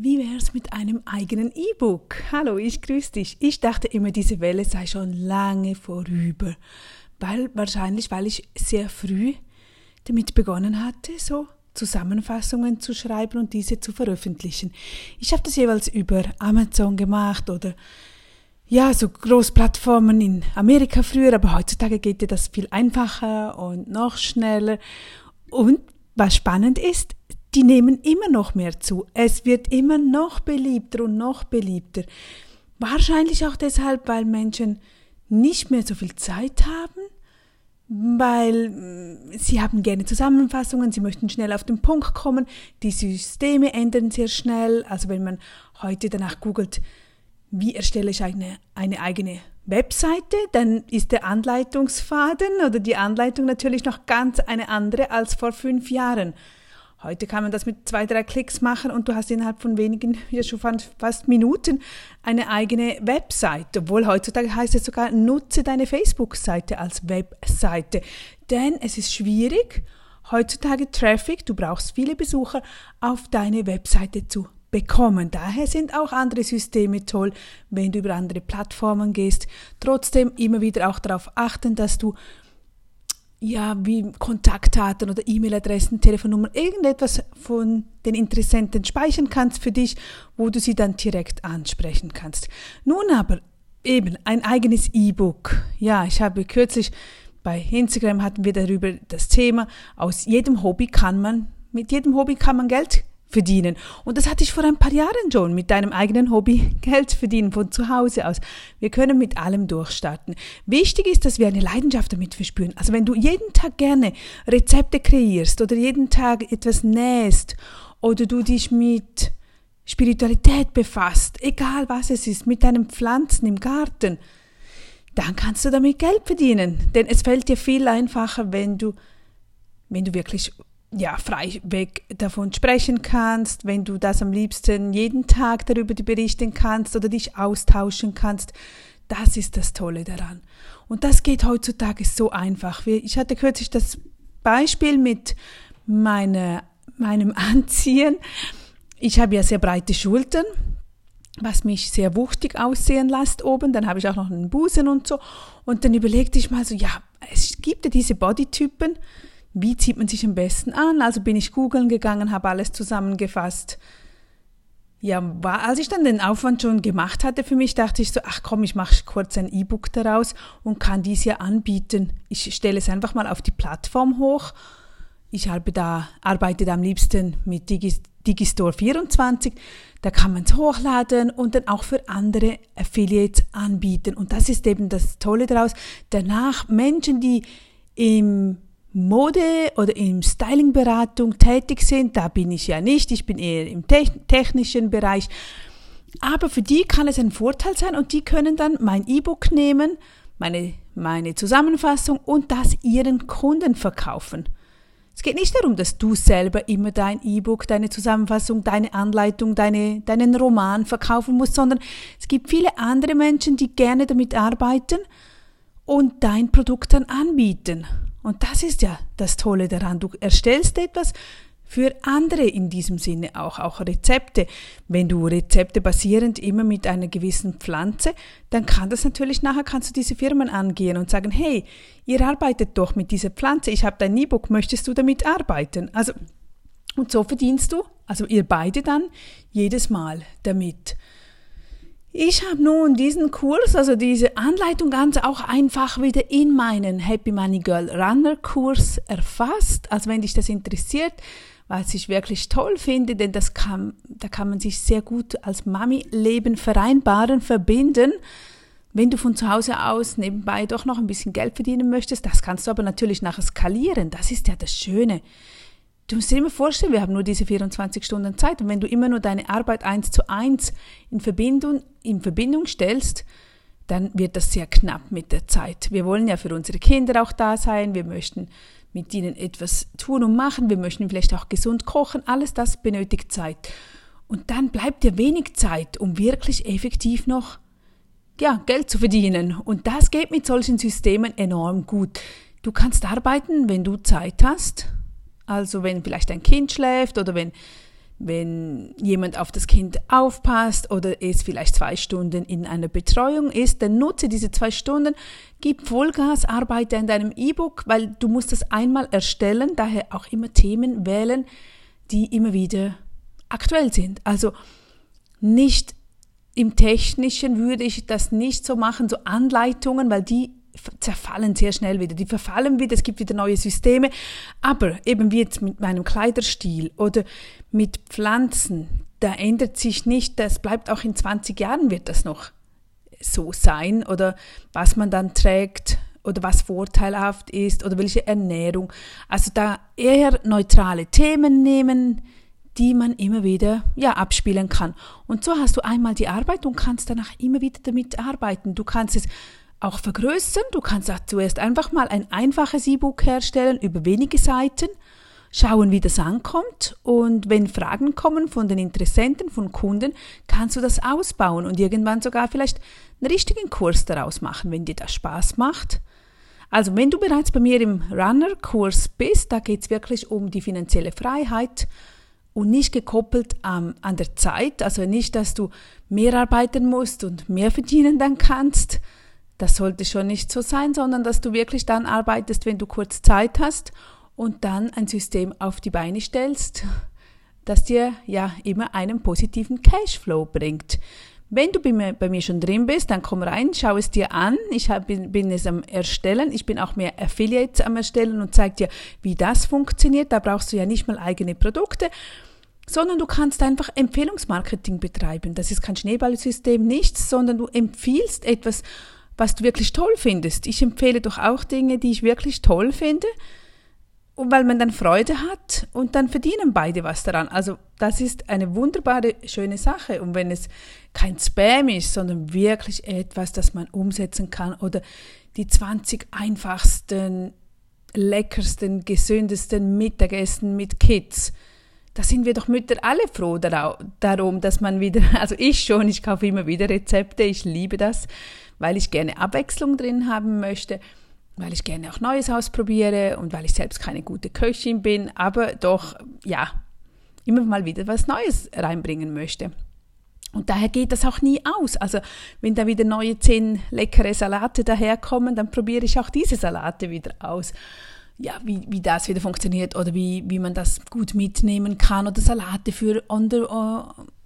Wie wär's mit einem eigenen E-Book? Hallo, ich grüße dich. Ich dachte immer, diese Welle sei schon lange vorüber, weil wahrscheinlich, weil ich sehr früh damit begonnen hatte, so Zusammenfassungen zu schreiben und diese zu veröffentlichen. Ich habe das jeweils über Amazon gemacht oder ja, so Großplattformen in Amerika früher, aber heutzutage geht dir das viel einfacher und noch schneller. Und was spannend ist, die nehmen immer noch mehr zu. Es wird immer noch beliebter und noch beliebter. Wahrscheinlich auch deshalb, weil Menschen nicht mehr so viel Zeit haben, weil mm, sie haben gerne Zusammenfassungen, sie möchten schnell auf den Punkt kommen, die Systeme ändern sehr schnell. Also wenn man heute danach googelt, wie erstelle ich eine, eine eigene Webseite, dann ist der Anleitungsfaden oder die Anleitung natürlich noch ganz eine andere als vor fünf Jahren. Heute kann man das mit zwei, drei Klicks machen und du hast innerhalb von wenigen, ja schon fast Minuten, eine eigene Webseite. Obwohl heutzutage heißt es sogar, nutze deine Facebook-Seite als Webseite. Denn es ist schwierig, heutzutage Traffic, du brauchst viele Besucher, auf deine Webseite zu bekommen. Daher sind auch andere Systeme toll, wenn du über andere Plattformen gehst. Trotzdem immer wieder auch darauf achten, dass du ja, wie Kontaktdaten oder E-Mail-Adressen, Telefonnummern, irgendetwas von den Interessenten speichern kannst für dich, wo du sie dann direkt ansprechen kannst. Nun aber eben ein eigenes E-Book. Ja, ich habe kürzlich bei Instagram hatten wir darüber das Thema, aus jedem Hobby kann man, mit jedem Hobby kann man Geld verdienen. Und das hatte ich vor ein paar Jahren schon, mit deinem eigenen Hobby Geld verdienen von zu Hause aus. Wir können mit allem durchstarten. Wichtig ist, dass wir eine Leidenschaft damit verspüren. Also wenn du jeden Tag gerne Rezepte kreierst oder jeden Tag etwas nähst oder du dich mit Spiritualität befasst, egal was es ist, mit deinen Pflanzen im Garten, dann kannst du damit Geld verdienen. Denn es fällt dir viel einfacher, wenn du, wenn du wirklich ja, frei weg davon sprechen kannst, wenn du das am liebsten jeden Tag darüber berichten kannst oder dich austauschen kannst. Das ist das Tolle daran. Und das geht heutzutage so einfach. Ich hatte kürzlich das Beispiel mit meine, meinem Anziehen. Ich habe ja sehr breite Schultern, was mich sehr wuchtig aussehen lässt oben. Dann habe ich auch noch einen Busen und so. Und dann überlegte ich mal so, ja, es gibt ja diese Bodytypen, wie zieht man sich am besten an? Also bin ich googeln gegangen, habe alles zusammengefasst. Ja, war, als ich dann den Aufwand schon gemacht hatte für mich, dachte ich so, ach komm, ich mache kurz ein E-Book daraus und kann dies ja anbieten. Ich stelle es einfach mal auf die Plattform hoch. Ich da, arbeite da am liebsten mit Digis, Digistore 24. Da kann man es hochladen und dann auch für andere Affiliates anbieten. Und das ist eben das Tolle daraus. Danach Menschen, die im Mode oder im Stylingberatung tätig sind. Da bin ich ja nicht, ich bin eher im technischen Bereich. Aber für die kann es ein Vorteil sein und die können dann mein E-Book nehmen, meine, meine Zusammenfassung und das ihren Kunden verkaufen. Es geht nicht darum, dass du selber immer dein E-Book, deine Zusammenfassung, deine Anleitung, deine, deinen Roman verkaufen musst, sondern es gibt viele andere Menschen, die gerne damit arbeiten und dein Produkt dann anbieten. Und das ist ja das Tolle daran. Du erstellst etwas für andere in diesem Sinne auch, auch Rezepte. Wenn du Rezepte basierend immer mit einer gewissen Pflanze, dann kann das natürlich nachher, kannst du diese Firmen angehen und sagen, hey, ihr arbeitet doch mit dieser Pflanze, ich habe dein E-Book, möchtest du damit arbeiten? Also, und so verdienst du, also ihr beide dann, jedes Mal damit. Ich habe nun diesen Kurs, also diese Anleitung ganz auch einfach wieder in meinen Happy Money Girl Runner Kurs erfasst. Also wenn dich das interessiert, was ich wirklich toll finde, denn das kann, da kann man sich sehr gut als Mami-Leben vereinbaren, verbinden. Wenn du von zu Hause aus nebenbei doch noch ein bisschen Geld verdienen möchtest, das kannst du aber natürlich nachher skalieren. Das ist ja das Schöne. Du musst dir immer vorstellen, wir haben nur diese 24 Stunden Zeit und wenn du immer nur deine Arbeit eins zu eins in Verbindung, in Verbindung stellst, dann wird das sehr knapp mit der Zeit. Wir wollen ja für unsere Kinder auch da sein, wir möchten mit ihnen etwas tun und machen, wir möchten vielleicht auch gesund kochen, alles das benötigt Zeit. Und dann bleibt dir wenig Zeit, um wirklich effektiv noch ja, Geld zu verdienen. Und das geht mit solchen Systemen enorm gut. Du kannst arbeiten, wenn du Zeit hast, also wenn vielleicht dein Kind schläft oder wenn wenn jemand auf das Kind aufpasst oder es vielleicht zwei Stunden in einer Betreuung ist, dann nutze diese zwei Stunden, gib Vollgas, arbeite an deinem E-Book, weil du musst das einmal erstellen, daher auch immer Themen wählen, die immer wieder aktuell sind. Also nicht im Technischen würde ich das nicht so machen, so Anleitungen, weil die zerfallen sehr schnell wieder. Die verfallen wieder, es gibt wieder neue Systeme. Aber eben wie jetzt mit meinem Kleiderstil oder mit Pflanzen, da ändert sich nicht, das bleibt auch in 20 Jahren wird das noch so sein oder was man dann trägt oder was vorteilhaft ist oder welche Ernährung. Also da eher neutrale Themen nehmen, die man immer wieder ja abspielen kann. Und so hast du einmal die Arbeit und kannst danach immer wieder damit arbeiten. Du kannst es auch vergrößern. Du kannst auch zuerst einfach mal ein einfaches E-Book herstellen über wenige Seiten, schauen, wie das ankommt und wenn Fragen kommen von den Interessenten, von Kunden, kannst du das ausbauen und irgendwann sogar vielleicht einen richtigen Kurs daraus machen, wenn dir das Spaß macht. Also wenn du bereits bei mir im Runner-Kurs bist, da geht es wirklich um die finanzielle Freiheit und nicht gekoppelt ähm, an der Zeit, also nicht, dass du mehr arbeiten musst und mehr verdienen dann kannst, das sollte schon nicht so sein, sondern dass du wirklich dann arbeitest, wenn du kurz Zeit hast und dann ein System auf die Beine stellst, das dir ja immer einen positiven Cashflow bringt. Wenn du bei mir, bei mir, schon drin bist, dann komm rein, schau es dir an. Ich hab, bin, bin, es am Erstellen. Ich bin auch mehr Affiliates am Erstellen und zeige dir, wie das funktioniert. Da brauchst du ja nicht mal eigene Produkte, sondern du kannst einfach Empfehlungsmarketing betreiben. Das ist kein Schneeballsystem, nichts, sondern du empfiehlst etwas was du wirklich toll findest. Ich empfehle doch auch Dinge, die ich wirklich toll finde, und weil man dann Freude hat und dann verdienen beide was daran. Also das ist eine wunderbare, schöne Sache. Und wenn es kein Spam ist, sondern wirklich etwas, das man umsetzen kann oder die 20 einfachsten, leckersten, gesündesten Mittagessen mit Kids, da sind wir doch Mütter alle froh darum, dass man wieder, also ich schon, ich kaufe immer wieder Rezepte, ich liebe das, weil ich gerne Abwechslung drin haben möchte, weil ich gerne auch Neues ausprobiere und weil ich selbst keine gute Köchin bin, aber doch, ja, immer mal wieder was Neues reinbringen möchte. Und daher geht das auch nie aus. Also wenn da wieder neue zehn leckere Salate daherkommen, dann probiere ich auch diese Salate wieder aus. Ja, wie, wie das wieder funktioniert oder wie, wie man das gut mitnehmen kann oder Salate für on the, uh,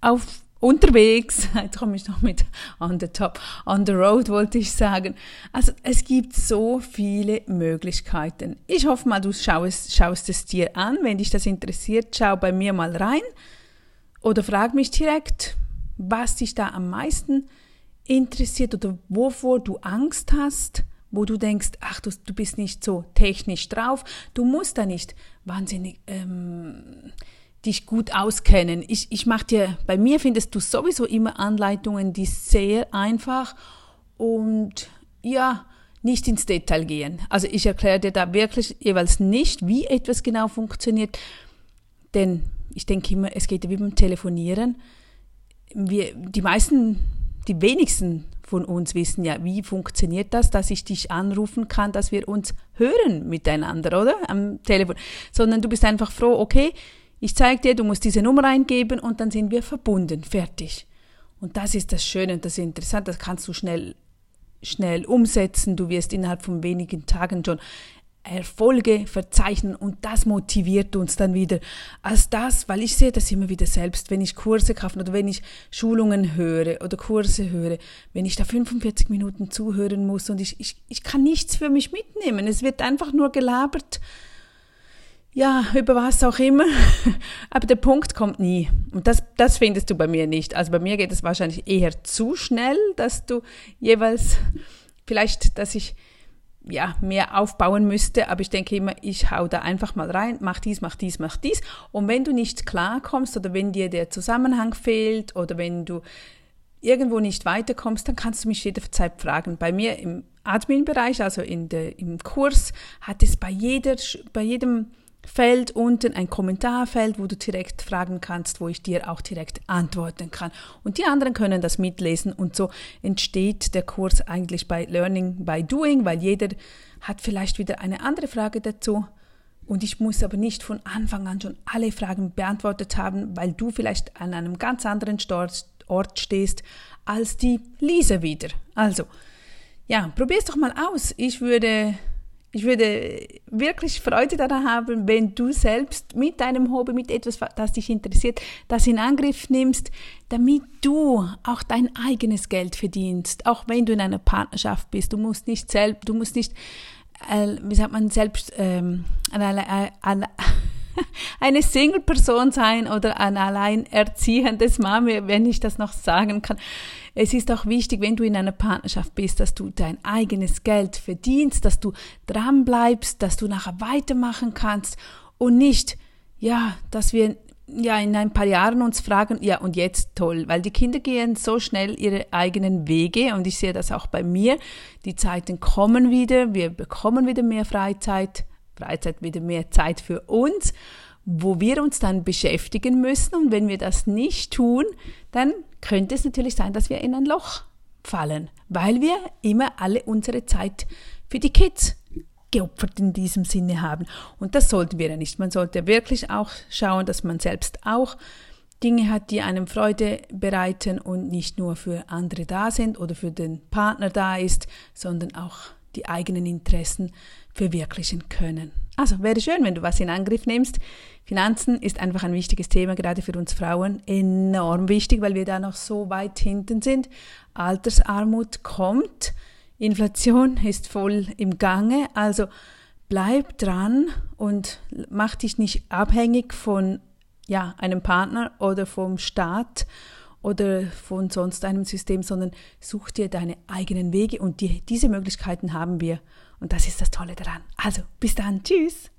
auf unterwegs, jetzt komme ich noch mit on the top, on the road wollte ich sagen. Also es gibt so viele Möglichkeiten. Ich hoffe mal, du schaust, schaust es dir an. Wenn dich das interessiert, schau bei mir mal rein oder frag mich direkt, was dich da am meisten interessiert oder wovor du Angst hast wo du denkst, ach, du, du bist nicht so technisch drauf, du musst da nicht wahnsinnig ähm, dich gut auskennen. Ich, ich mache dir, bei mir findest du sowieso immer Anleitungen, die sehr einfach und ja, nicht ins Detail gehen. Also ich erkläre dir da wirklich jeweils nicht, wie etwas genau funktioniert, denn ich denke immer, es geht wie beim Telefonieren. Wir, die meisten, die wenigsten von uns wissen ja, wie funktioniert das, dass ich dich anrufen kann, dass wir uns hören miteinander, oder? Am Telefon. Sondern du bist einfach froh, okay, ich zeige dir, du musst diese Nummer eingeben und dann sind wir verbunden, fertig. Und das ist das Schöne und das Interessante, das kannst du schnell, schnell umsetzen. Du wirst innerhalb von wenigen Tagen schon Erfolge verzeichnen und das motiviert uns dann wieder als das, weil ich sehe das immer wieder selbst, wenn ich Kurse kaufe oder wenn ich Schulungen höre oder Kurse höre, wenn ich da 45 Minuten zuhören muss und ich, ich, ich kann nichts für mich mitnehmen. Es wird einfach nur gelabert ja, über was auch immer. Aber der Punkt kommt nie. Und das, das findest du bei mir nicht. Also bei mir geht es wahrscheinlich eher zu schnell, dass du jeweils vielleicht, dass ich ja, mehr aufbauen müsste, aber ich denke immer, ich hau da einfach mal rein, mach dies, mach dies, mach dies. Und wenn du nicht klarkommst oder wenn dir der Zusammenhang fehlt oder wenn du irgendwo nicht weiterkommst, dann kannst du mich jederzeit fragen. Bei mir im Admin-Bereich, also in der, im Kurs, hat es bei jeder, bei jedem Feld unten ein Kommentarfeld, wo du direkt fragen kannst, wo ich dir auch direkt antworten kann. Und die anderen können das mitlesen und so entsteht der Kurs eigentlich bei Learning by Doing, weil jeder hat vielleicht wieder eine andere Frage dazu. Und ich muss aber nicht von Anfang an schon alle Fragen beantwortet haben, weil du vielleicht an einem ganz anderen Ort stehst als die Lisa wieder. Also, ja, probier's doch mal aus. Ich würde, ich würde wirklich Freude daran haben, wenn du selbst mit deinem Hobby, mit etwas, das dich interessiert, das in Angriff nimmst, damit du auch dein eigenes Geld verdienst, auch wenn du in einer Partnerschaft bist. Du musst nicht selbst, du musst nicht, äh, wie sagt man, selbst ähm, eine, eine, eine Single-Person sein oder ein alleinerziehendes Mami, wenn ich das noch sagen kann. Es ist auch wichtig, wenn du in einer Partnerschaft bist, dass du dein eigenes Geld verdienst, dass du dran bleibst, dass du nachher weitermachen kannst und nicht, ja, dass wir ja in ein paar Jahren uns fragen, ja und jetzt toll, weil die Kinder gehen so schnell ihre eigenen Wege und ich sehe das auch bei mir. Die Zeiten kommen wieder, wir bekommen wieder mehr Freizeit, Freizeit wieder mehr Zeit für uns, wo wir uns dann beschäftigen müssen und wenn wir das nicht tun, dann könnte es natürlich sein, dass wir in ein Loch fallen, weil wir immer alle unsere Zeit für die Kids geopfert in diesem Sinne haben. Und das sollten wir ja nicht. Man sollte wirklich auch schauen, dass man selbst auch Dinge hat, die einem Freude bereiten und nicht nur für andere da sind oder für den Partner da ist, sondern auch die eigenen Interessen verwirklichen können. Also wäre schön, wenn du was in Angriff nimmst. Finanzen ist einfach ein wichtiges Thema, gerade für uns Frauen. Enorm wichtig, weil wir da noch so weit hinten sind. Altersarmut kommt. Inflation ist voll im Gange. Also bleib dran und mach dich nicht abhängig von ja, einem Partner oder vom Staat oder von sonst einem System, sondern such dir deine eigenen Wege und die, diese Möglichkeiten haben wir. Und das ist das Tolle daran. Also, bis dann. Tschüss.